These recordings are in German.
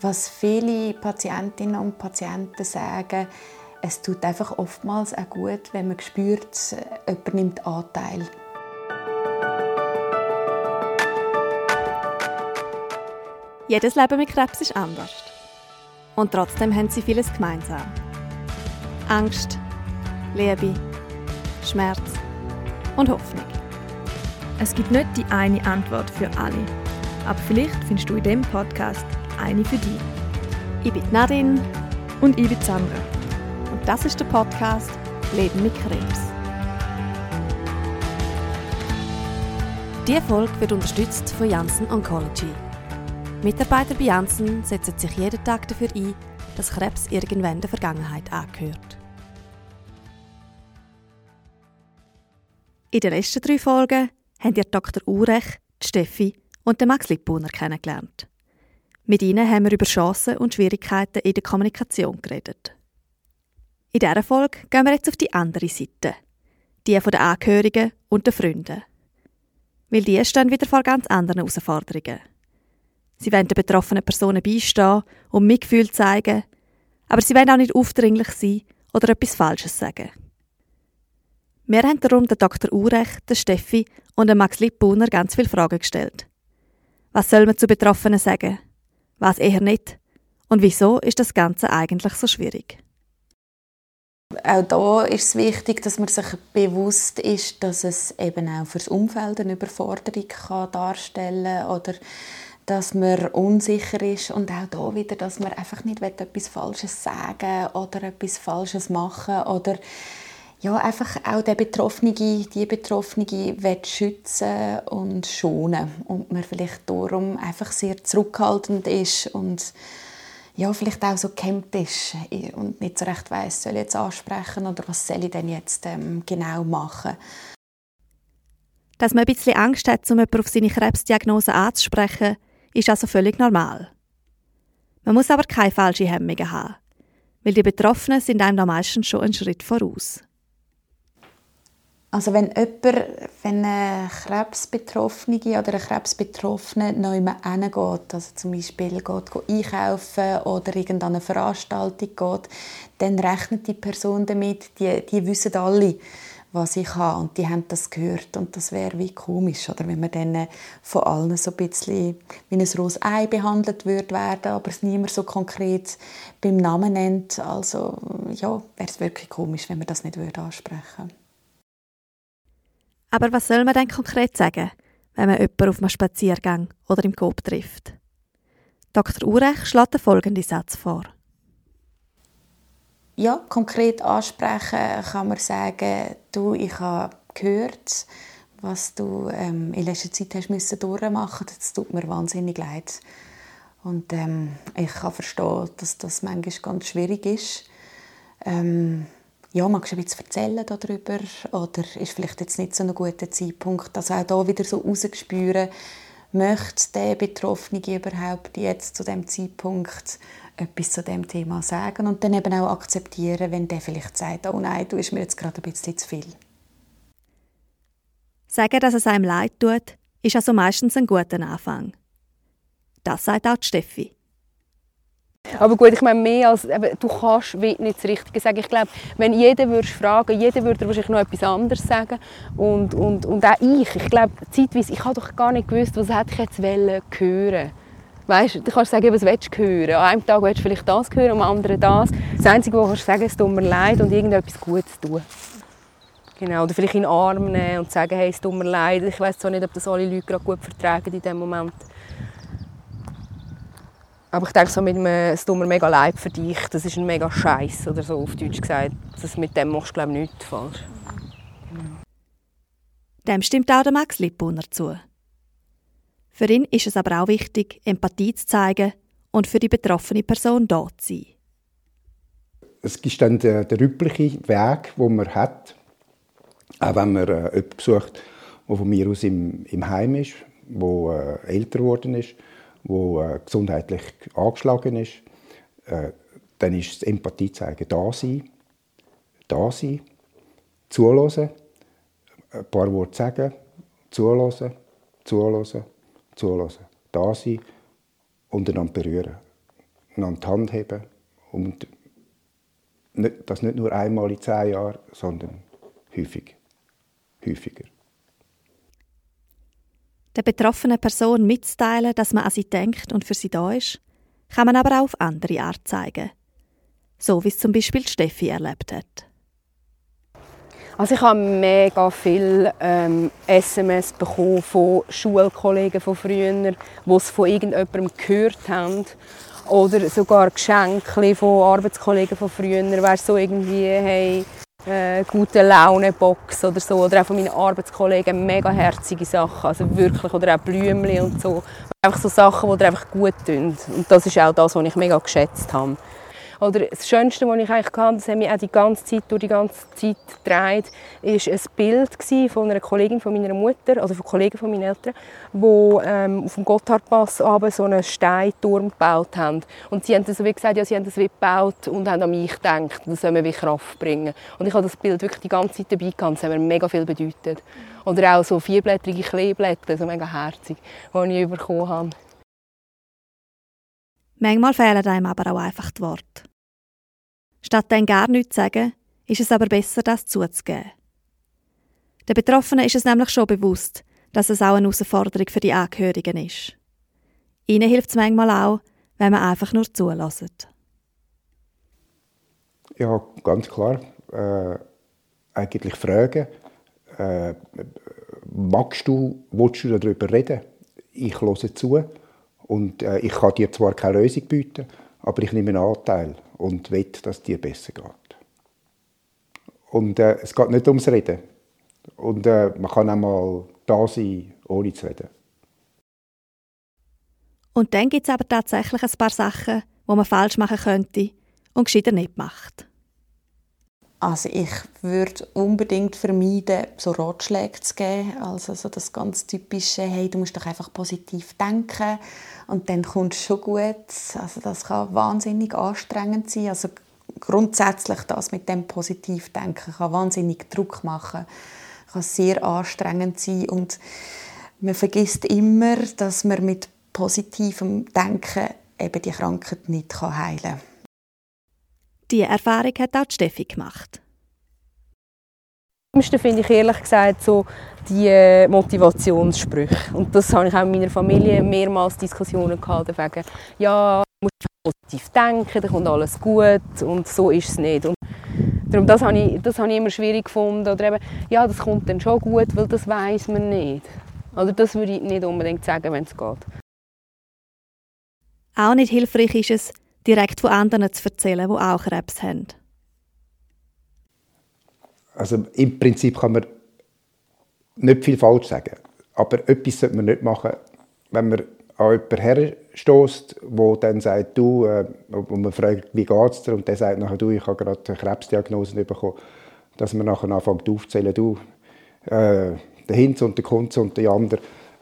was viele Patientinnen und Patienten sagen, es tut einfach oftmals auch gut, wenn man spürt, jemand nimmt Anteil. Jedes Leben mit Krebs ist anders. Und trotzdem haben sie vieles gemeinsam. Angst, Liebe, Schmerz und Hoffnung. Es gibt nicht die eine Antwort für alle. Aber vielleicht findest du in diesem Podcast eine für dich. Ich bin Nadine und ich bin Sandra. Und das ist der Podcast Leben mit Krebs. Diese Folge wird unterstützt von Janssen Oncology. Mitarbeiter bei Janssen setzen sich jeden Tag dafür ein, dass Krebs irgendwann der Vergangenheit angehört. In den letzten drei Folgen haben ihr Dr. Urech, Steffi und Max Lippuner kennengelernt. Mit ihnen haben wir über Chancen und Schwierigkeiten in der Kommunikation geredet. In dieser Folge gehen wir jetzt auf die andere Seite, die der Angehörigen und der Freunde. Weil die stehen wieder vor ganz anderen Herausforderungen. Sie wollen den betroffenen Personen beistehen und Mitgefühl zeigen, aber sie wollen auch nicht aufdringlich sein oder etwas Falsches sagen. Wir haben darum den Dr. Urech, den Steffi und den Max Lippuner ganz viele Fragen gestellt. Was soll man zu Betroffenen sagen? Was eher nicht? Und wieso ist das Ganze eigentlich so schwierig? Auch da ist es wichtig, dass man sich bewusst ist, dass es eben auch fürs Umfeld eine Überforderung kann darstellen oder dass man unsicher ist und auch da wieder, dass man einfach nicht etwas Falsches sagen oder etwas Falsches machen oder ja, einfach auch der Betroffene, die Betroffene schützen und schonen und man vielleicht darum einfach sehr zurückhaltend ist und ja, vielleicht auch so gehemmt ist und nicht so recht weiß, soll ich jetzt ansprechen oder was soll ich denn jetzt ähm, genau machen. Dass man ein bisschen Angst hat, um jemanden auf seine Krebsdiagnose anzusprechen, ist also völlig normal. Man muss aber keine falschen Hemmungen haben, weil die Betroffenen sind einem da meistens schon einen Schritt voraus. Also wenn jemand, wenn eine Krebsbetroffene oder ein Krebsbetroffene neu hingeht, also zum Beispiel geht, einkaufen oder irgendeine Veranstaltung geht, dann rechnet die Person damit, die, die wissen alle, was ich habe und die haben das gehört und das wäre wie komisch, oder wenn man dann von allen so ein bisschen wie ein rohes Ei behandelt würde werden, aber es niemand so konkret beim Namen nennt, also ja, wäre es wirklich komisch, wenn man das nicht würde ansprechen. Aber was soll man denn konkret sagen, wenn man jemanden auf einem Spaziergang oder im Coop trifft? Dr. Urech schlägt folgenden Satz vor ja, konkret ansprechen kann man sagen, du, ich habe gehört, was du ähm, in letzter Zeit hast müssen durchmachen. Das tut mir wahnsinnig leid. Und ähm, ich kann verstehen, dass das manchmal ganz schwierig ist. Ähm, ja, magst du ein bisschen erzählen darüber? Oder ist vielleicht jetzt nicht so ein guter Zeitpunkt, dass auch da wieder so rausgespüren, möchte der Betroffene überhaupt jetzt zu dem Zeitpunkt etwas zu dem Thema sagen und dann eben auch akzeptieren, wenn der vielleicht sagt, oh nein, du bist mir jetzt gerade ein bisschen zu viel. Sagen, dass es einem leid tut, ist also meistens ein guter Anfang. Das sagt auch Steffi. Aber gut, ich meine, mehr als, eben, du kannst nicht das Richtige sagen. Ich glaube, wenn jeder würde fragen, jeder würde wahrscheinlich noch etwas anderes sagen. Und, und, und auch ich, ich glaube, zeitweise, ich habe doch gar nicht gewusst, was hätte ich jetzt hören wollen. Weißt, du kannst sagen, was willst du hören. An einem Tag willst du vielleicht das hören, am anderen das. Das Einzige, was du kannst sagen, es tut mir leid und irgendetwas Gutes tun. Genau, oder vielleicht in den Arm nehmen und sagen, hey, es tut mir leid. Ich weiß zwar nicht, ob das alle Leute gerade gut vertragen in diesem Moment. Aber ich denke so mit einem, es tut mir mega leid für dich, das ist ein mega Scheiß oder so auf Deutsch gesagt. Das mit dem machst du glaube ich nichts falsch. Dem stimmt auch der Max Lippuner zu. Für ihn ist es aber auch wichtig, Empathie zu zeigen und für die betroffene Person da zu sein. Es ist dann der, der übliche Weg, den man hat, auch wenn man äh, jemanden besucht, der von mir aus im, im Heim ist, der äh, älter geworden ist, der äh, gesundheitlich angeschlagen ist, äh, dann ist es Empathie zeigen, da sein, da sein, zuhören, ein paar Worte sagen, zuhören, zuhören zuhören, da sein und einander berühren. einander die Hand heben und das nicht nur einmal in zehn Jahren, sondern häufig. häufiger. Der betroffenen Person mitzuteilen, dass man an sie denkt und für sie da ist, kann man aber auch auf andere Art zeigen. So wie es zum Beispiel Steffi erlebt hat. Also ich habe mega viel ähm, SMS bekommen von Schulkollegen von früher, die es von irgendjemandem gehört haben. Oder sogar Geschenke von Arbeitskollegen von früher, weißt, so irgendwie, hey, äh, gute Laune Box oder so. Oder auch von meinen Arbeitskollegen mega herzige Sachen. Also wirklich oder auch Blümchen und so. Einfach so Sachen die dir einfach gut tun. Und das ist auch das was ich mega geschätzt habe oder das Schönste, was ich eigentlich hatte, das hat mich auch die ganze Zeit, durch die ganze Zeit gedreht, ist ein Bild von einer Kollegin von meiner Mutter, also von Kollegen von meinen Eltern, die ähm, auf dem Gotthardpass so einen Steinturm gebaut haben. Und sie haben das wie gesagt, ja, sie haben das wie gebaut und haben an mich gedacht, das soll mir wie Kraft bringen. Und ich habe das Bild wirklich die ganze Zeit dabei gehabt, das hat mir mega viel bedeutet. Oder auch so vierblättrige Kleeblätter, so mega herzig, die ich bekommen habe. Manchmal fehlen einem aber auch einfach die Worte. Statt dann gar nichts zu sagen, ist es aber besser, das zuzugeben. Den Betroffenen ist es nämlich schon bewusst, dass es auch eine Herausforderung für die Angehörigen ist. Ihnen hilft es manchmal auch, wenn man einfach nur zulässt. Ja, ganz klar. Äh, eigentlich fragen, äh, magst du, willst du darüber reden? Ich höre zu und äh, ich kann dir zwar keine Lösung bieten, aber ich nehme einen Anteil und will, dass es dir besser geht. Und äh, es geht nicht ums Reden. Und äh, man kann auch mal da sein, ohne zu reden. Und dann gibt es aber tatsächlich ein paar Sachen, die man falsch machen könnte und gescheiter nicht macht. Also ich würde unbedingt vermeiden, so Ratschläge zu geben. Also so das ganz typische, hey, du musst doch einfach positiv denken und dann kommt es schon gut. Also das kann wahnsinnig anstrengend sein. Also grundsätzlich das mit dem Positivdenken kann wahnsinnig Druck machen, kann sehr anstrengend sein und man vergisst immer, dass man mit positivem Denken eben die Krankheit nicht heilen kann. Die Erfahrung hat auch Steffi gemacht. Am schlimmsten finde ich ehrlich gesagt so die äh, Motivationssprüche. Und das habe ich auch in meiner Familie mehrmals Diskussionen gehabt, wegen, ja, du musst positiv denken, dann kommt alles gut und so ist es nicht. Und darum, das habe, ich, das habe ich immer schwierig gefunden. Oder eben, ja, das kommt dann schon gut, weil das weiß man nicht. Oder das würde ich nicht unbedingt sagen, wenn es geht. Auch nicht hilfreich ist es, direkt von anderen zu erzählen, die auch Krebs haben? Also im Prinzip kann man nicht viel falsch sagen. Aber etwas sollte man nicht machen, wenn man an jemanden herstößt, der dann sagt, du, äh, wo man fragt, wie geht es dir? Und der sagt nachher, du, ich habe gerade eine Krebsdiagnose bekommen. Dass man nachher anfängt aufzuzählen, du, äh, der Hinz und der Kunz und der andere,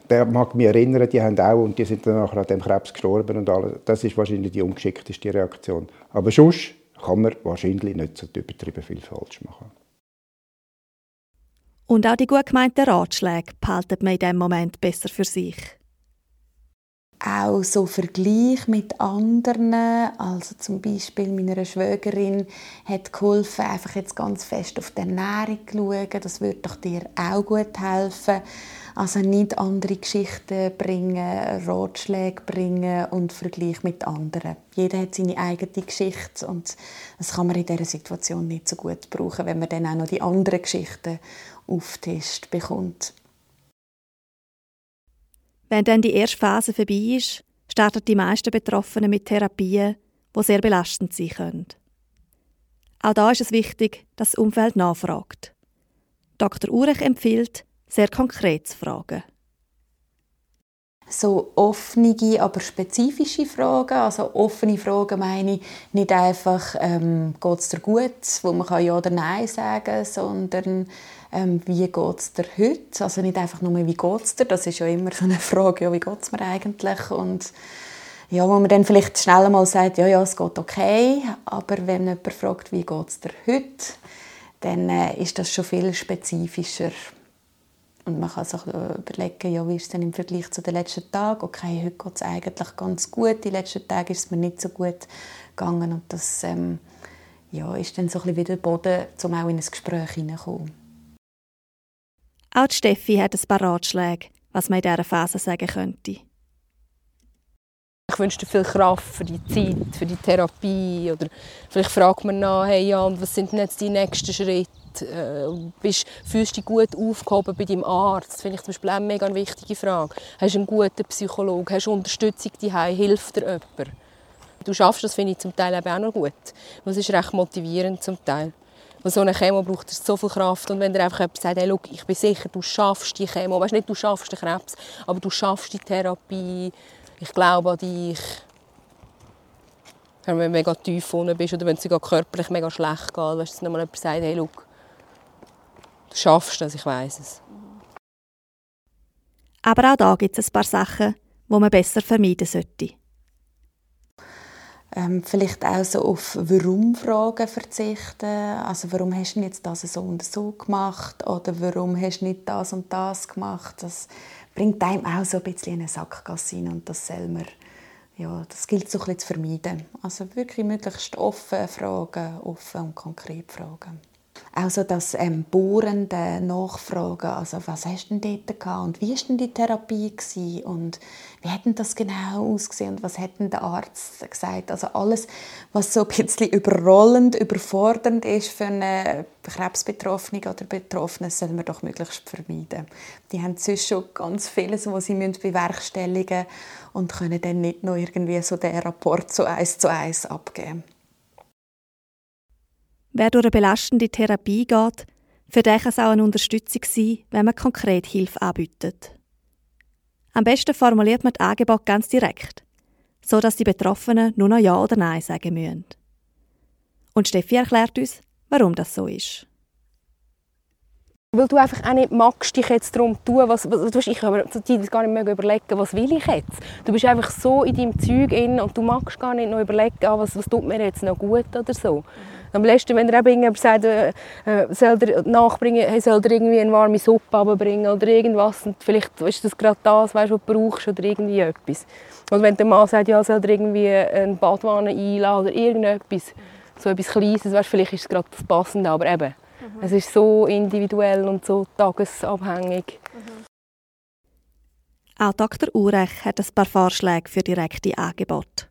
der mag mich erinnern, die haben auch und die sind dann nachher an dem Krebs gestorben und alles. Das ist wahrscheinlich die ungeschickteste Reaktion. Aber sonst kann man wahrscheinlich nicht so übertrieben viel falsch machen. Und auch die gut gemeinten Ratschläge behalten man in diesem Moment besser für sich. Auch so Vergleich mit anderen, also zum Beispiel meiner Schwägerin hat geholfen, einfach jetzt ganz fest auf die Ernährung zu schauen, das würde doch dir auch gut helfen. Also nicht andere Geschichten bringen, Ratschläge bringen und Vergleich mit anderen. Jeder hat seine eigene Geschichte und das kann man in dieser Situation nicht so gut brauchen, wenn man dann auch noch die anderen Geschichten auftischt bekommt. Wenn dann die erste Phase vorbei ist, starten die meisten Betroffenen mit Therapien, die sehr belastend sein können. Auch da ist es wichtig, dass das Umfeld nachfragt. Dr. Urech empfiehlt, sehr konkret zu fragen. So offene, aber spezifische Fragen. Also offene Fragen meine ich nicht einfach, ähm, geht es dir gut, wo man kann Ja oder Nein sagen sondern ähm, wie geht es dir heute? Also nicht einfach nur, wie geht es dir? Das ist ja immer so eine Frage, ja, wie geht es mir eigentlich? Und ja, wo man dann vielleicht schnell mal sagt, ja, ja, es geht okay. Aber wenn jemand fragt, wie geht es dir heute, dann äh, ist das schon viel spezifischer Und man kann sich überlegen, ja, wie ist es denn im Vergleich zu den letzten Tagen? Okay, heute geht es eigentlich ganz gut, die letzten Tage ist es mir nicht so gut gegangen. Und das ähm, ja, ist dann so ein bisschen wieder der Boden, um auch in ein Gespräch hineinzukommen. Auch Steffi hat ein paar Ratschläge, was man in dieser Phase sagen könnte. Ich wünsche dir viel Kraft für die Zeit, für die Therapie. Oder vielleicht fragt man nach, hey Jan, was sind denn jetzt die nächsten Schritte? Äh, bist, fühlst du dich gut aufgehoben bei deinem Arzt? Finde ich zum Beispiel eine mega wichtige Frage. Hast du einen guten Psychologen? Hast du Unterstützung daheim? Hilft dir jemand? Du schaffst das, finde ich zum Teil auch noch gut. Das ist recht motivierend zum Teil. Weil so eine Chemo braucht so viel Kraft. Und wenn dir einfach jemand sagt, hey, look, ich bin sicher, du schaffst die Chemo. Weißt nicht, du schaffst den Krebs, aber du schaffst die Therapie. Ich glaube an dich. Wenn du mega tief unten bist oder wenn es dir körperlich mega schlecht geht, weißt, dass nochmal jemand sagt, hey, look, du schaffst das, ich weiß es. Aber auch da gibt es ein paar Sachen, die man besser vermeiden sollte ähm, vielleicht auch so auf Warum-Fragen verzichten. Also warum hast du jetzt das so und so gemacht? Oder warum hast du nicht das und das gemacht? Das bringt einem auch so ein bisschen in eine Sackgasse rein und das selber ja, das gilt so ein bisschen zu vermeiden. Also wirklich möglichst offen fragen, offen und konkret fragen. Auch so das ähm, bohrende Nachfragen, also was hast du denn dort gehabt und wie war denn die Therapie gewesen? und wie hat denn das genau ausgesehen und was hat denn der Arzt gesagt? Also alles, was so ein bisschen überrollend, überfordernd ist für eine Krebsbetroffene oder Betroffene, soll man doch möglichst vermeiden. Die haben sonst schon ganz vieles, was sie bewerkstelligen müssen und können dann nicht noch irgendwie so den Rapport so eins zu eins abgeben. Wer durch eine belastende Therapie geht, für den kann es auch eine Unterstützung sein, wenn man konkret Hilfe anbietet. Am besten formuliert man das Angebot ganz direkt, so dass die Betroffenen nur noch Ja oder Nein sagen müssen. Und Steffi erklärt uns, warum das so ist. Weil du einfach auch nicht magst, dich jetzt darum tun, was, was du ich zur Zeit gar nicht mehr überlegen, was will ich jetzt. Du bist einfach so in deinem Zeug und du magst gar nicht noch überlegen, ah, was, was tut mir jetzt noch gut oder so. Am besten, wenn er eben sagt, äh, äh, soll er nachbringen, hey, soll er irgendwie eine warme Suppe bringen oder irgendwas und vielleicht ist das gerade das, weißt, was du brauchst oder irgendwie etwas. Und wenn der Mann sagt, ja, soll er irgendwie eine Badwanne einladen oder irgendetwas, so etwas Kleines, weißt, vielleicht ist es gerade das Passende, aber eben, mhm. es ist so individuell und so tagesabhängig. Mhm. Auch Dr. Urech hat ein paar Vorschläge für direkte Angebote.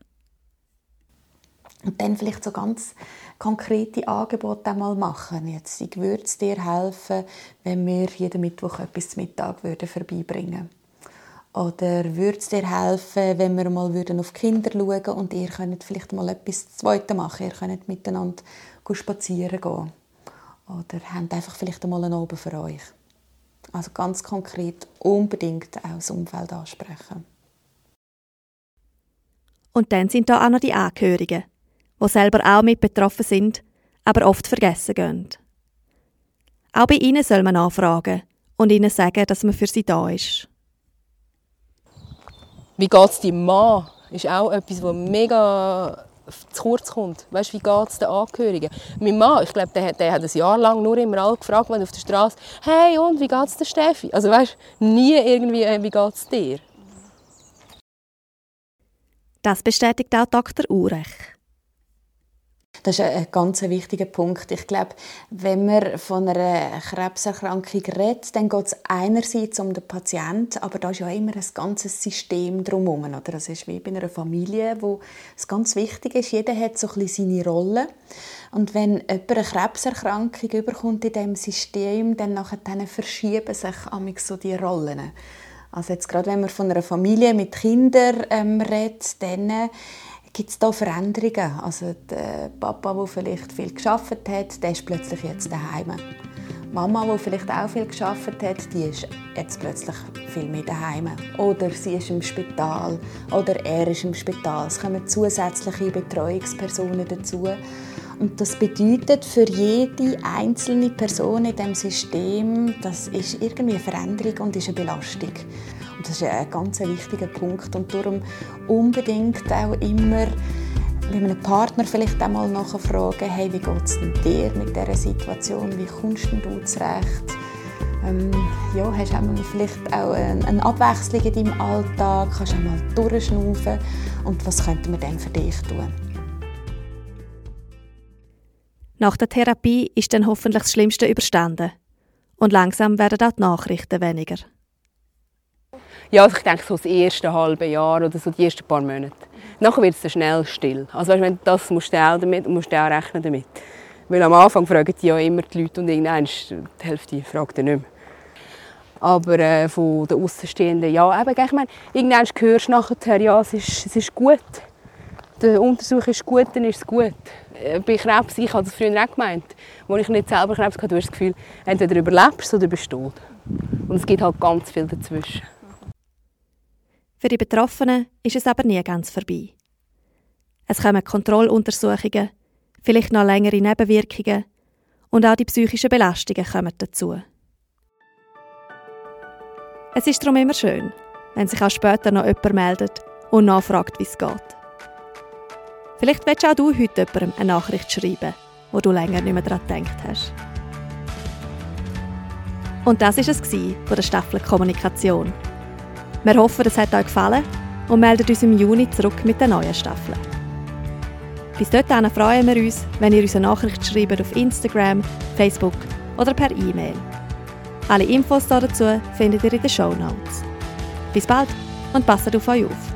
Und dann vielleicht so ganz konkrete Angebote einmal machen. Jetzt, ich würde es dir helfen, wenn wir jeden Mittwoch etwas zum Mittag würden vorbeibringen Oder würde es dir helfen, wenn wir mal würden auf die Kinder schauen und ihr könnt vielleicht mal etwas Zweites machen. Ihr könnt miteinander spazieren gehen. Oder habt einfach vielleicht einmal einen Abend für euch. Also ganz konkret unbedingt auch das Umfeld ansprechen. Und dann sind da auch noch die Angehörigen die selber auch mit betroffen sind, aber oft vergessen gehen. Auch bei ihnen soll man nachfragen und ihnen sagen, dass man für sie da ist. Wie geht es deinem Mann? Ist auch etwas, was mega zu kurz kommt. Weißt, wie geht es den Angehörigen? Mein Mann, ich glaube, der, der hat ein Jahr lang nur immer alle gefragt, wenn auf der Straße, hey und wie geht es der Steffi? Also weißt, nie irgendwie, äh, wie geht es dir? Das bestätigt auch Dr. Urech. Das ist ein ganz wichtiger Punkt. Ich glaube, wenn man von einer Krebserkrankung redet, dann geht es einerseits um den Patienten, aber da ist ja immer ein ganzes System drumherum. Oder? Das ist wie bei einer Familie, wo es ganz wichtig ist, jeder hat so ein bisschen seine Rolle. Und wenn jemand eine Krebserkrankung überkommt in diesem System, dann, nachher, verschieben sich so die Rollen. Also jetzt gerade wenn man von einer Familie mit Kindern ähm, redet, dann Gibt es da Veränderungen? Also der Papa, der vielleicht viel geschafft hat, der ist plötzlich jetzt daheim. Mama, die vielleicht auch viel geschafft hat, die ist jetzt plötzlich viel mehr daheim. Oder sie ist im Spital oder er ist im Spital. Es kommen zusätzliche Betreuungspersonen dazu. Und das bedeutet für jede einzelne Person in diesem System, das ist irgendwie eine Veränderung und ist eine Belastung. Und das ist ein ganz wichtiger Punkt und darum unbedingt auch immer mit einem Partner vielleicht einmal nachfragen, hey, wie geht es dir mit dieser Situation, wie kommst du zurecht? Ähm, ja, hast du vielleicht auch eine Abwechslung in deinem Alltag, kannst du mal durchschnaufen und was könnten wir dann für dich tun? Nach der Therapie ist dann hoffentlich das Schlimmste überstanden. Und langsam werden auch die Nachrichten weniger. Ja, also ich denke so das erste halbe Jahr oder so die ersten paar Monate. Nachher wird es dann schnell still. Also weißt, wenn das musst du auch damit, musst du auch rechnen damit. Weil am Anfang fragen die ja immer die Leute und irgendwann die Hälfte fragt nicht mehr. Aber äh, von den Außenstehenden, ja, eben, ich meine, irgendwann hörst du nachher, ja, es ist, es ist gut. Der Untersuch ist gut, dann ist es gut. Äh, bei Krebs, ich habe das früher auch gemeint, als ich nicht selber Krebs hatte, du hast das Gefühl, entweder überlebst oder bist tot. Und es gibt halt ganz viel dazwischen. Für die Betroffenen ist es aber nie ganz vorbei. Es kommen Kontrolluntersuchungen, vielleicht noch längere Nebenwirkungen und auch die psychischen Belastungen kommen dazu. Es ist darum immer schön, wenn sich auch später noch jemand meldet und nachfragt, wie es geht. Vielleicht willst auch du heute jemandem eine Nachricht schreiben, wo du länger nicht mehr daran gedacht hast. Und das war es von der Staffel Kommunikation. Wir hoffen, es hat euch gefallen und melden uns im Juni zurück mit der neuen Staffel. Bis dahin freuen wir uns, wenn ihr uns eine Nachricht schreibt auf Instagram, Facebook oder per E-Mail. Alle Infos dazu findet ihr in den Show Notes. Bis bald und passt auf euch auf.